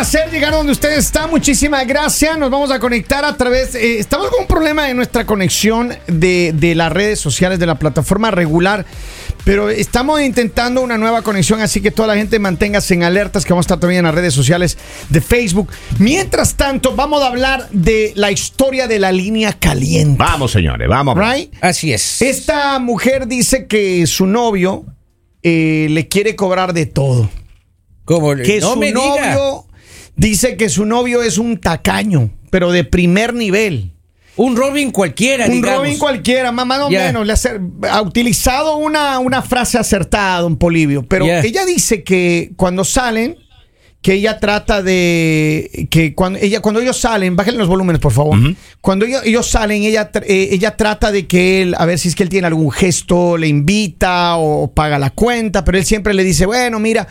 placer llegar donde usted está. Muchísimas gracias. Nos vamos a conectar a través. eh, estamos con un problema de nuestra conexión de, de las redes sociales, de la plataforma regular. Pero estamos intentando una nueva conexión, así que toda la gente manténgase en alertas que vamos a estar también en las redes sociales de Facebook. Mientras tanto, vamos a hablar de la historia de la línea caliente. Vamos, señores, vamos. Right? Así es. Esta mujer dice que su novio eh, le quiere cobrar de todo. ¿Cómo? Que no su me diga. novio dice que su novio es un tacaño, pero de primer nivel. Un Robin cualquiera, Un digamos. Robin cualquiera, más más o menos. le hace- ha utilizado una, una frase acertada, don Polivio. Pero ella dice que cuando salen, que ella trata de. que cuando, ella, cuando ellos salen, bájenle los volúmenes, por favor. Cuando ellos, ellos salen, ella, eh, ella trata de que él, a ver si es que él tiene algún gesto, le invita o paga la cuenta, pero él siempre le dice, bueno, mira,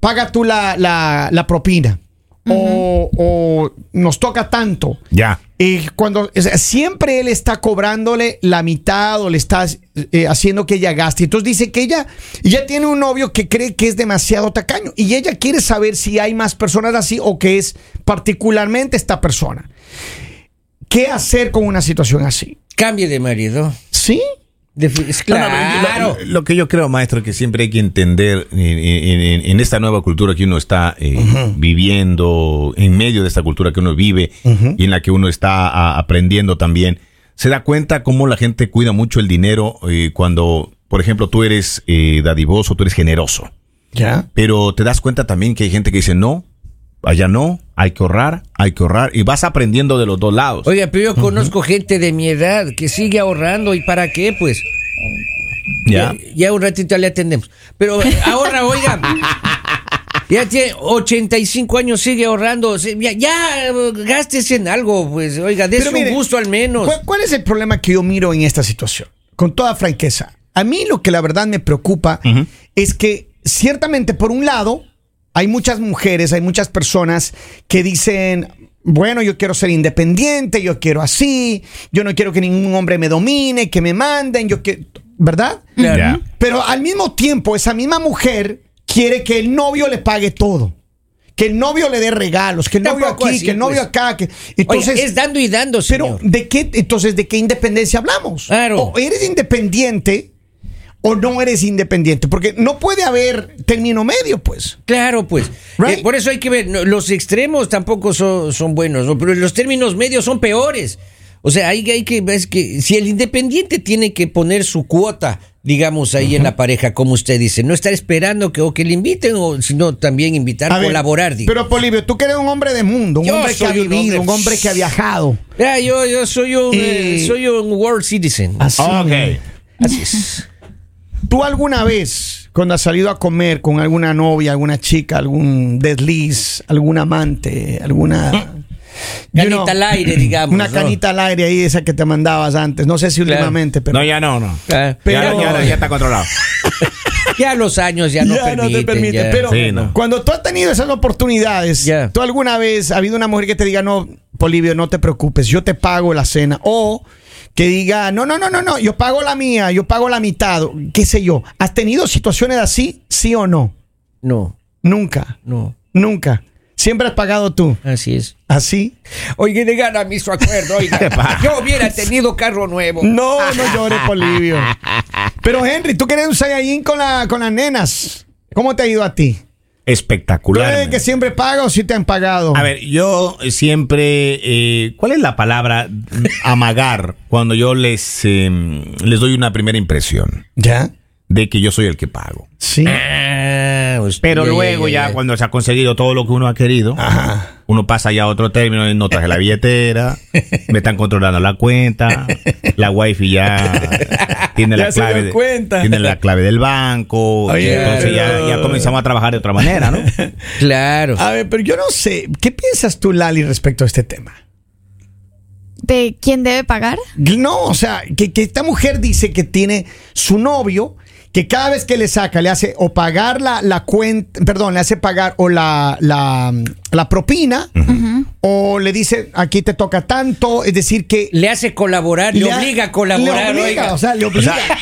paga tú la, la, la propina. O, o nos toca tanto. Ya. Y cuando o sea, siempre él está cobrándole la mitad o le está eh, haciendo que ella gaste. Entonces dice que ella ya tiene un novio que cree que es demasiado tacaño y ella quiere saber si hay más personas así o que es particularmente esta persona. ¿Qué hacer con una situación así? Cambie de marido. ¿Sí? Claro. lo, lo que yo creo, maestro, es que siempre hay que entender en, en- en- en esta nueva cultura que uno está eh, viviendo, en medio de esta cultura que uno vive y en la que uno está a- aprendiendo también, se da cuenta cómo la gente cuida mucho el dinero eh, cuando, por ejemplo, tú eres eh, dadivoso, tú eres generoso. ¿Ya? Pero te das cuenta también que hay gente que dice, no, allá no, hay que ahorrar, hay que ahorrar. Y vas aprendiendo de los dos lados. Oiga, pero yo conozco gente de mi edad que sigue ahorrando. ¿Y para qué? Pues ya. ya un ratito le atendemos. Pero ahora, oiga, ya tiene 85 años, sigue ahorrando. Ya, ya gástese en algo, pues, oiga, Pero un gusto al menos. ¿Cuál, cuál es el problema que yo miro en esta situación? Con toda franqueza. A mí lo que la verdad me preocupa es que ciertamente por un lado hay muchas mujeres, hay muchas personas que dicen, bueno, yo quiero ser independiente, yo quiero así, yo no quiero que ningún hombre me domine, que me manden, yo que, ¿verdad? Pero al mismo tiempo, esa misma mujer quiere que el novio le pague todo. Que el novio le dé regalos, que el novio Tampoco aquí, así, que el novio pues. acá. Que, entonces, es dando y dando, pero. ¿de qué entonces de qué independencia hablamos? Claro. O eres independiente o no eres independiente, porque no puede haber término medio, pues. Claro, pues. Right. Eh, por eso hay que ver, no, los extremos tampoco son, son buenos, ¿no? pero los términos medios son peores. O sea, hay, hay que ver que si el independiente tiene que poner su cuota, digamos, ahí en la pareja, como usted dice, no estar esperando que o que le inviten, o sino también invitar, A ver, colaborar. digo. Pero Polivio, tú que eres un hombre de mundo, un Yo hombre que ha un vivido, un hombre- que ha viajado. Ah, yo, yo soy un Eh, eh, soy un world citizen. Así. Ok. Así es. ¿Tú alguna vez, cuando has salido a comer con alguna novia, alguna chica, algún desliz, algún amante, alguna... you Canita know, al aire, digamos. Una ¿no? canita al aire ahí, esa que te mandabas antes. No sé si Claro. últimamente, pero... No, ya no, no. Ah, Pero- ya, ya- ya está controlado. ya los años ya no Ya permiten. te permite. ya. Pero Sí, no. cuando tú has tenido esas oportunidades, Ya. ¿tú alguna vez ha habido una mujer que te diga, no, Polivio, no te preocupes, yo te pago la cena? O que diga, no, no, no, no, no, yo pago la mía, yo pago la mitad, qué sé yo. ¿Has tenido situaciones así, sí o no? No, Nunca, no. nunca. Siempre has pagado tú. Así es. ¿Así? Oiga, de gana mi su acuerdo, oiga. Yo hubiera tenido carro nuevo. No, no llores, Polivio. Pero Henry, tú que eres un Saiyajin con, la, con las nenas. ¿Cómo te ha ido a ti? ¿Tú Espectacular. eres el que siempre paga o si te han pagado? A ver, yo siempre, eh, ¿cuál es la palabra? Amagar, cuando yo les, eh, les doy una primera impresión ¿Ya? de que yo soy el que pago. Sí. Ah, Pero luego ya cuando se ha conseguido todo lo que uno ha querido, Ajá. uno pasa ya a otro término, y no traje la billetera, me están controlando la cuenta, la wifi ya tiene Ya la clave, dio de- cuenta. tiene la clave del banco, y entonces ya, pero- ya comenzamos a trabajar de otra manera, ¿no? Claro. A ver, pero yo no sé. ¿Qué piensas tú, Lali, respecto a este tema? ¿De quién debe pagar? No, o sea, que, que esta mujer dice que tiene su novio que cada vez que le saca, le hace o pagar la, la cuenta, perdón, le hace pagar o la, la, la propina, o le dice, aquí te toca tanto, es decir, que... Le hace colaborar, le, ha- obliga a colaborar, le obliga, oiga. o sea, le O obliga. sea,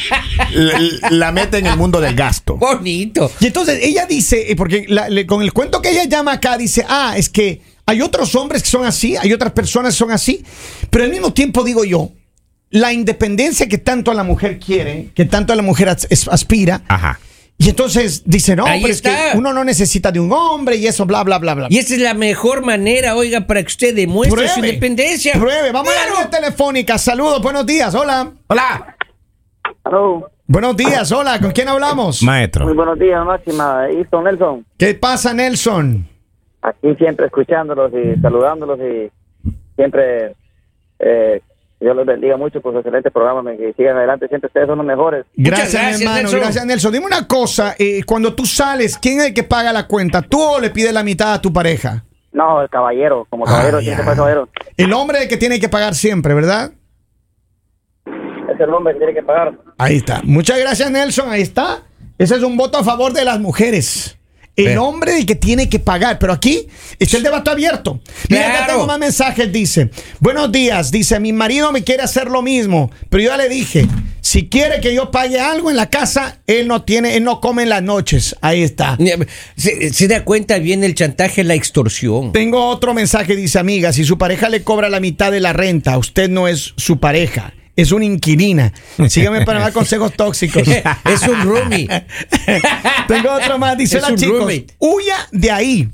la, la mete en el mundo del gasto. Bonito. Y entonces ella dice, eh, porque la- le- con el cuento que ella llama acá, dice, ah, es que hay otros hombres que son así, hay otras personas que son así, pero al mismo tiempo digo yo, la independencia que tanto la mujer quiere, que tanto la mujer aspira, Ajá. y entonces dice, no, pero es que uno no necesita de un hombre y eso, bla, bla, bla, bla. Y esa es la mejor manera, oiga, para que usted demuestre su independencia. Pruebe, vamos a la línea telefónica. Saludos, buenos días, hola. Hola. Aló, Buenos días, hola, ¿con quién hablamos? muy Maestro. buenos días, Máxima. Easton Nelson. ¿Qué pasa, Nelson? Aquí siempre escuchándolos y saludándolos y siempre eh, Dios los bendiga mucho por su excelente programa. Que sigan adelante, siempre ustedes son los mejores. Gracias, hermano. Nelson. Gracias, Nelson. Dime una cosa, eh, cuando tú sales, ¿quién es el que paga la cuenta? ¿Tú o le pides la mitad a tu pareja? No, el caballero, como caballero, Ah, siempre fue caballero. El hombre es el que tiene que pagar siempre, ¿verdad? Es el hombre que tiene que pagar. Ahí está. Muchas gracias, Nelson. Ahí está. Ese es un voto a favor de las mujeres. El hombre el que tiene que pagar. Pero aquí está el debate abierto. Mira, acá tengo más mensajes. Dice: Buenos días. Dice: Mi marido me quiere hacer lo mismo. Pero yo ya le dije: Si quiere que yo pague algo en la casa, él no tiene, él no come en las noches. Ahí está. Se, se da cuenta bien el chantaje, la extorsión. Tengo otro mensaje, dice amiga, si su pareja le cobra la mitad de la renta, usted no es su pareja, es una inquilina. Sígame para dar consejos tóxicos. es un roomie. Tengo otro más, dice Es la un chicos, huya de ahí.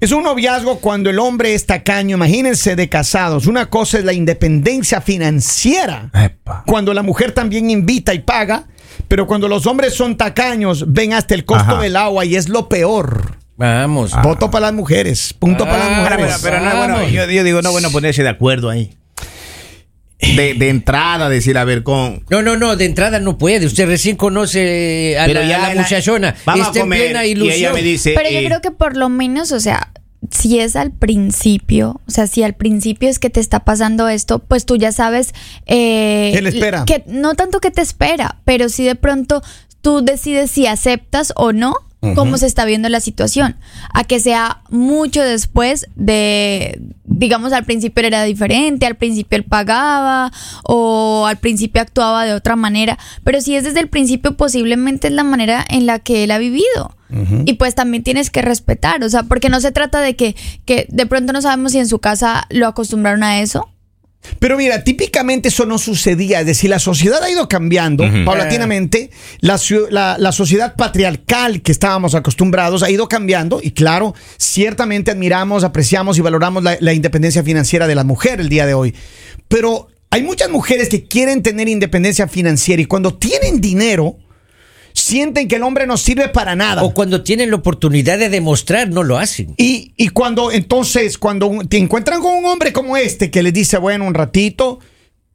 Es un noviazgo cuando el hombre es tacaño, imagínense de casados. Una cosa es la independencia financiera, Epa. cuando la mujer también invita y paga, pero cuando los hombres son tacaños, ven hasta el costo Ajá. del agua y es lo peor. Vamos. Voto para las mujeres, punto para las Ah, mujeres. pero, pero no bueno, yo, yo digo, no bueno ponerse de acuerdo ahí. De, de entrada, decir, a ver, con. No, no, no, de entrada no puede. Usted recién conoce a Pero la, ya a la muchachona. Vamos Está a comer. en plena y ilusión. ella me dice. Pero yo eh, creo que por lo menos, o sea, si es al principio, o sea, si al principio es que te está pasando esto, pues tú ya sabes... Eh, ¿Qué le espera? Que, no tanto que te espera, pero si de pronto tú decides si aceptas o no cómo se está viendo la situación. A que sea mucho después de, digamos, al principio era diferente, al principio él pagaba o al principio actuaba de otra manera, pero si es desde el principio posiblemente es la manera en la que él ha vivido. Y pues también tienes que respetar, o sea, porque no se trata de que, que de pronto no sabemos si en su casa lo acostumbraron a eso. Pero mira, típicamente eso no sucedía. Es decir, la sociedad ha ido cambiando paulatinamente. La- la sociedad patriarcal que estábamos acostumbrados ha ido cambiando. Y claro, ciertamente admiramos, apreciamos y valoramos la, la independencia financiera de la mujer el día de hoy. Pero hay muchas mujeres que quieren tener independencia financiera y cuando tienen dinero, sienten que el hombre no sirve para nada. O cuando tienen la oportunidad de demostrar, no lo hacen. Y, y cuando entonces, cuando te encuentran con un hombre como este que les dice, bueno, un ratito,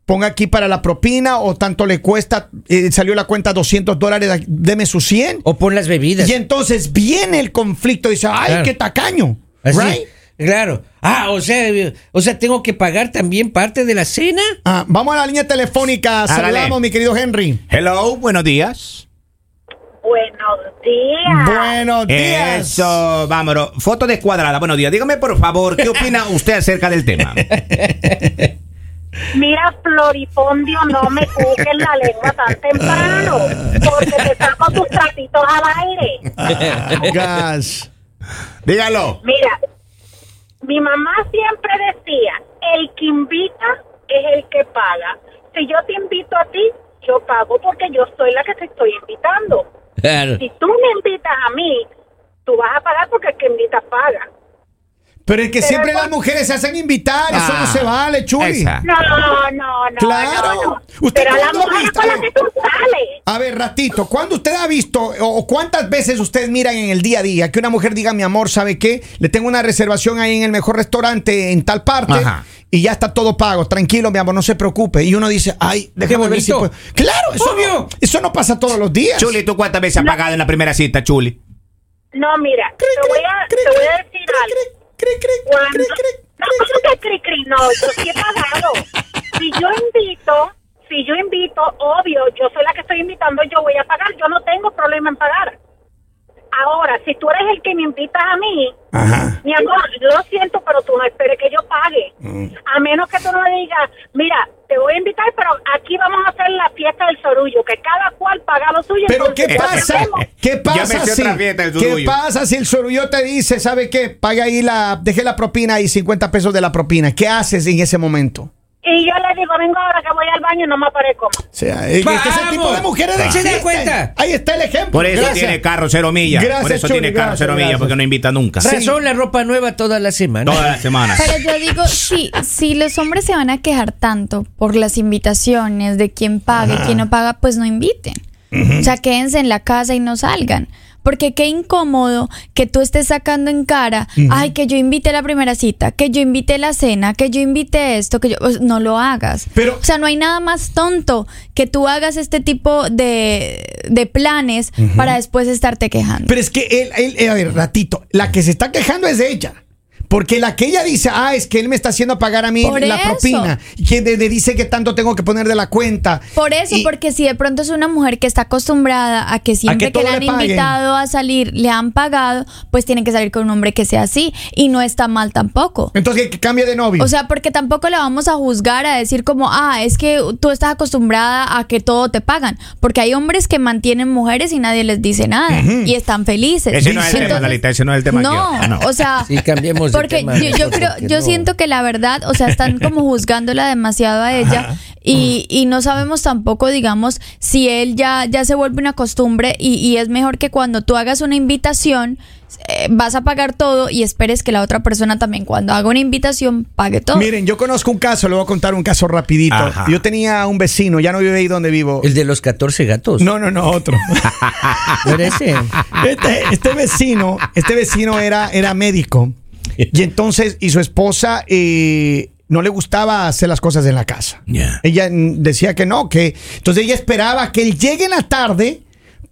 ponga aquí para la propina o tanto le cuesta, eh, salió la cuenta 200 dólares, deme sus 100. O pon las bebidas. Y entonces viene el conflicto y dice, ay, Claro. qué tacaño. Así. Right? Claro. Ah, o sea, o sea, tengo que pagar también parte de la cena. Ah, vamos a la línea telefónica. Saludamos, mi querido Henry. Hello, buenos días. Buenos días. Buenos días. Eso, vámonos. Foto descuadrada. Buenos días. Dígame, por favor, ¿qué opina usted acerca del tema? Mira, Floripondio, no me cuques la lengua tan temprano, porque te saco tus tratitos al aire. Gas. Dígalo. Mira, mi mamá siempre decía, el que invita es el que paga. Si yo te invito a ti, yo pago porque yo soy la que te estoy invitando. Claro. Si tú me invitas a mí, tú vas a pagar porque el que invita paga. Pero es que Pero siempre no- las mujeres se hacen invitar. Eso Ah, no se vale, Chuli. esa. No, no, no, Claro. no, no. ¿Usted Pero a la cuándo ha mujer visto? con la que tú sales. A ver, ratito, ¿cuándo usted ha visto o o cuántas veces ustedes miran en el día a día que una mujer diga, mi amor, ¿sabe qué? Le tengo una reservación ahí en el mejor restaurante en tal parte Ajá. Y ya está todo pago. Tranquilo, mi amor, no se preocupe. Y uno dice, ay, déjame ver si puedo. Claro, eso, Obvio. eso no pasa todos los días. Chuli, ¿tú cuántas veces has pagado en la primera cita, Chuli? No, mira, Cri, te voy a, cri, te voy a decir cri, algo. cri, cri, Cuando... cri, cri, No, cri, ¿cómo que cri, cri? No, yo sí he pagado. Si yo invito, si yo invito, obvio, yo soy la que estoy invitando, yo voy a pagar, yo no tengo problema en pagar. Ahora, si tú eres el que me invitas a mí, Ajá. mi amor, lo siento, pero tú no esperes que yo pague. Mm. A menos que tú no digas, mira, te voy a invitar, pero aquí vamos a hacer la fiesta del sorullo, que cada cual paga lo suyo. Pero ¿qué pasa? ¿Qué Ya me pasa sé si otra fiesta del ¿Qué surullo. pasa si el sorullo te dice, ¿sabe qué? Paga ahí la deje la propina y 50 pesos de la propina. ¿Qué haces en ese momento? Y yo le digo, vengo ahora que voy al baño y no me aparezco. O sea, es que es el tipo de mujeres ¿Se da existen. cuenta? Ahí está el ejemplo. Por eso Gracias. tiene carro cero millas. Gracias, Por eso Chuli, tiene carro gracias, cero millas, porque no invita nunca. Razón, la ropa nueva toda la semana. Toda la semana. Pero yo digo, si, si los hombres se van a quejar tanto por las invitaciones de quién paga y quién no paga, pues no inviten. O sea, quédense en la casa y no salgan. Porque qué incómodo que tú estés sacando en cara, ay, que yo invité la primera cita, que yo invité la cena, que yo invité esto, que yo. pues, no lo hagas. Pero- o sea, no hay nada más tonto que tú hagas este tipo de, de planes para después estarte quejando. Pero es que él, él- él- a ver, ratito, la que se está quejando es ella. Porque la que ella dice, ah, es que él me está haciendo pagar a mí Por la eso. propina. Y que de- de- dice que tanto tengo que poner de la cuenta. Por eso, Y- porque si de pronto es una mujer que está acostumbrada a que siempre que que, le han le invitado a salir le han pagado, pues tiene que salir con un hombre que sea así y no está mal tampoco. Entonces que, cambie de novio. O sea, porque tampoco le vamos a juzgar a decir como, ah, es que tú estás acostumbrada a que todo te pagan. Porque hay hombres que mantienen mujeres y nadie les dice nada y están felices. Ese no es el tema, Entonces, Lalita, ese no es el tema. No, Yo- ah, no. o sea, Sí, cambiemos de porque yo, creo, porque yo no. siento que la verdad, o sea, están como juzgándola demasiado a ella y, y no sabemos tampoco, digamos, si él ya, ya se vuelve una costumbre y, y es mejor que cuando tú hagas una invitación eh, vas a pagar todo y esperes que la otra persona también cuando haga una invitación pague todo. Miren, yo conozco un caso, le voy a contar un caso rapidito. Ajá. Yo tenía un vecino, ya no vive ahí donde vivo. El de los 14 gatos. No, no, no, otro. ¿No era ese? Este, este vecino, este vecino era, era médico. Y entonces, y su esposa eh, no le gustaba hacer las cosas en la casa. Ella decía que no, que. Entonces ella esperaba que él llegue en la tarde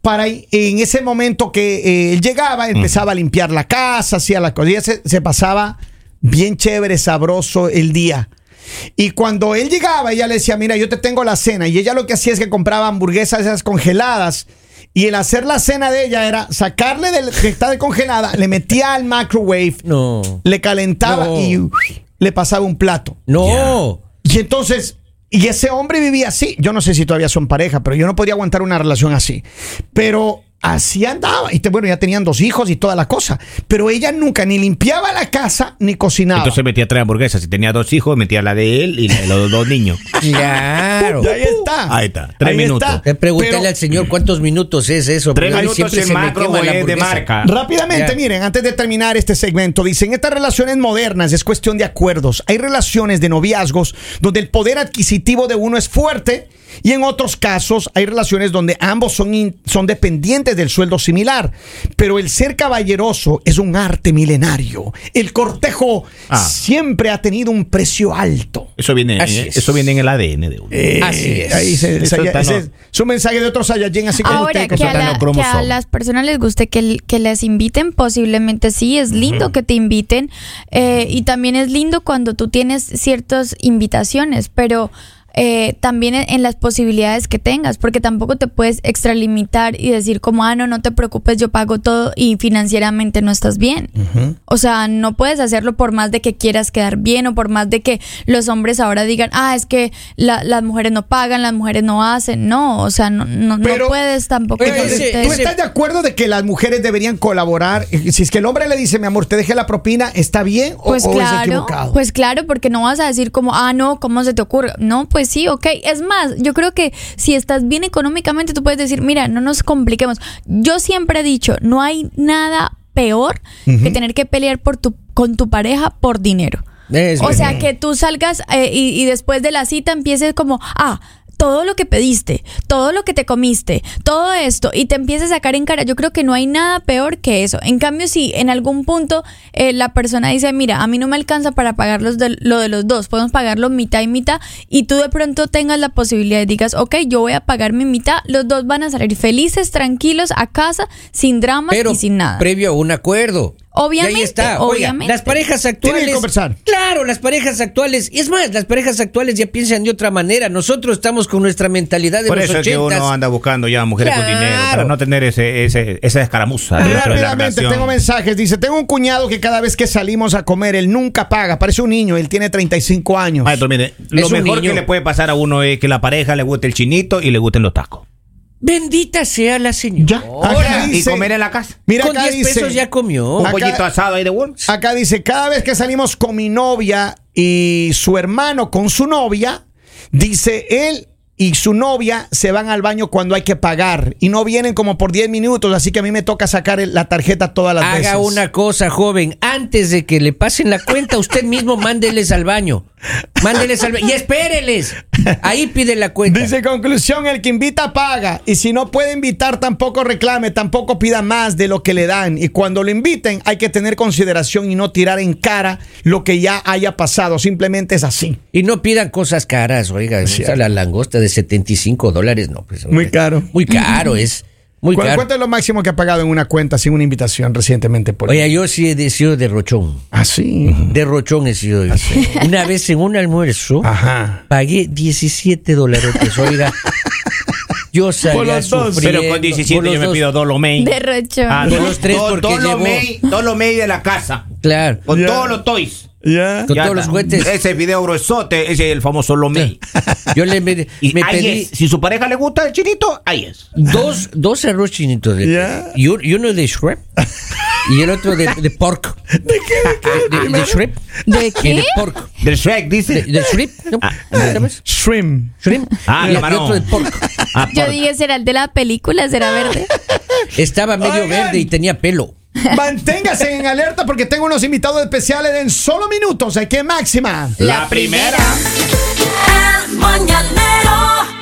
para en ese momento que eh, él llegaba, empezaba a limpiar la casa, hacía las cosas. Ella se, se pasaba bien chévere, sabroso el día. Y cuando él llegaba, ella le decía, mira, yo te tengo la cena. Y ella lo que hacía es que compraba hamburguesas esas congeladas. Y el hacer la cena de ella era sacarle del que está congelada, le metía al microwave, No. le calentaba No. y le pasaba un plato. No. Y entonces, y ese hombre vivía así. Yo no sé si todavía son pareja, pero yo no podría aguantar una relación así. Pero así andaba. Y te- bueno, ya tenían dos hijos y toda la cosa. Pero ella nunca ni limpiaba la casa ni cocinaba. Entonces metía tres hamburguesas. Si tenía dos hijos, metía la de él y la de los dos niños. Claro. Y ahí está. Ahí está, tres Ahí minutos. está. Eh, Pregúntale Pero- al señor cuántos minutos es eso. Tres porque minutos siempre en macro, quema la güey, de marca. Rápidamente, Ya. miren, antes de terminar este segmento, dicen, estas relaciones modernas es cuestión de acuerdos. Hay relaciones de noviazgos donde el poder adquisitivo de uno es fuerte y en otros casos hay relaciones donde ambos son, in- son dependientes del sueldo similar. Pero el ser caballeroso es un arte milenario. El cortejo Ah. siempre ha tenido un precio alto. Eso viene, eh, es. eso viene en el ADN de uno. Eh, Así es. Ahí se- Eso ese- está ese no- es su mensaje de otro Saiyajin, así como Ahora, usted. que a, la- que a las personas les guste que, que les inviten, posiblemente sí, es lindo que te inviten eh, y también es lindo cuando tú tienes ciertas invitaciones, pero eh, también en, en las posibilidades que tengas, porque tampoco te puedes extralimitar y decir como, ah, no, no te preocupes, yo pago todo y financieramente no estás bien. O sea, no puedes hacerlo por más de que quieras quedar bien o por más de que los hombres ahora digan, ah, es que la- las mujeres no pagan, las mujeres no hacen. No, o sea, no, no, no puedes tampoco. Pero Entonces, ese- ¿Tú estás de acuerdo de que las mujeres deberían colaborar? Eh, Si es que el hombre le dice, mi amor, te dejé la propina, ¿está bien o, Pues o es claro, equivocado? pues claro, porque no vas a decir como, ah, no, ¿cómo se te ocurre? No, pues sí, ok. Es más, yo creo que si estás bien económicamente, tú puedes decir, mira, no nos compliquemos. Yo siempre he dicho, no hay nada peor que tener que pelear por tu, con tu pareja por dinero. Es o sea, que tú salgas eh, y, y después de la cita empieces como, ah, todo lo que pediste, todo lo que te comiste, todo esto, y te empieces a sacar en cara. Yo creo que no hay nada peor que eso. En cambio, si en algún punto eh, la persona dice, mira, a mí no me alcanza para pagar los de- lo de los dos, podemos pagarlo mitad y mitad, y tú de pronto tengas la posibilidad y digas, ok, yo voy a pagar mi mitad, los dos van a salir felices, tranquilos, a casa, sin dramas Pero y sin nada. previo a un acuerdo. Obviamente, Y ahí está. Oiga, obviamente. las parejas Tienen actuales. que conversar. Claro, las parejas actuales. Es más, las parejas actuales ya piensan de otra manera. Nosotros estamos con nuestra mentalidad de Por los eso es que uno anda buscando ya mujeres con dinero para no tener ese, ese- esa escaramuza de Rápidamente, tengo mensajes. Dice, tengo un cuñado que cada vez que salimos a comer, él nunca paga. Parece un niño, él tiene 35 años. Maestro, mire, lo mejor niño. que le puede pasar a uno es que la pareja le guste el chinito y le gusten los tacos. Bendita sea la señora. Acá y dice- comer en la casa. Mira Con acá 10 dice, pesos ya comió. Un Acá- pollito asado ahí de Wolves. acá dice, cada vez que salimos con mi novia y su hermano con su novia, dice él y su novia se van al baño cuando hay que pagar y no vienen como por 10 minutos, así que a mí me toca sacar la tarjeta todas las veces. Haga una cosa, joven. Antes de que le pasen la cuenta, usted mismo mándeles al baño. Mándeles al baño. Y espéreles. Ahí pide la cuenta. Dice conclusión, el que invita paga y si no puede invitar tampoco reclame, tampoco pida más de lo que le dan y cuando lo inviten hay que tener consideración y no tirar en cara lo que ya haya pasado, simplemente es así. Y no pidan cosas caras, oiga. esa la langosta de 75 dólares, no. Pues, Muy caro. Muy caro, es. Muy ¿Cu- caro. ¿Cuánto es lo máximo que ha pagado en una cuenta sin una invitación recientemente? Por Oiga, yo sí he sido de rochón. Ah, sí. De rochón he sido. yo. Una vez en un almuerzo, Ajá. pagué 17 dólares. Oiga, yo salí Por a los dos. sufriendo. Pero con 17 por los yo me dos. pido dos lomey. De rochón. Ah, dos- los tres porque lomey, dos lomey de la casa. Claro. Con todos los toys. Ya. Con Ya todos los juguetes. Ese video gruesote, ese es el famoso lomey. Yo le me, Y me ahí pedí es. Si su pareja le gusta el chinito, ahí es. dos, dos arroz chinitos. de- Ya. y, un- y uno de shrimp. Y el otro de, de pork. ¿De qué? De, de shrimp. ¿De Y qué? de pork. Del Shrek, De, dice. de shrimp. ¿no? ¿Sabes? Shrimp. Shrimp. Ah, y, y camarón. otro de pork. Ah, Yo por- dije, ¿será el de la película? ¿Será verde? Estaba medio Oigan. verde y tenía pelo. Manténgase en alerta porque tengo unos invitados especiales en solo minutos. Aquí en Máxima. La primera. El mañanero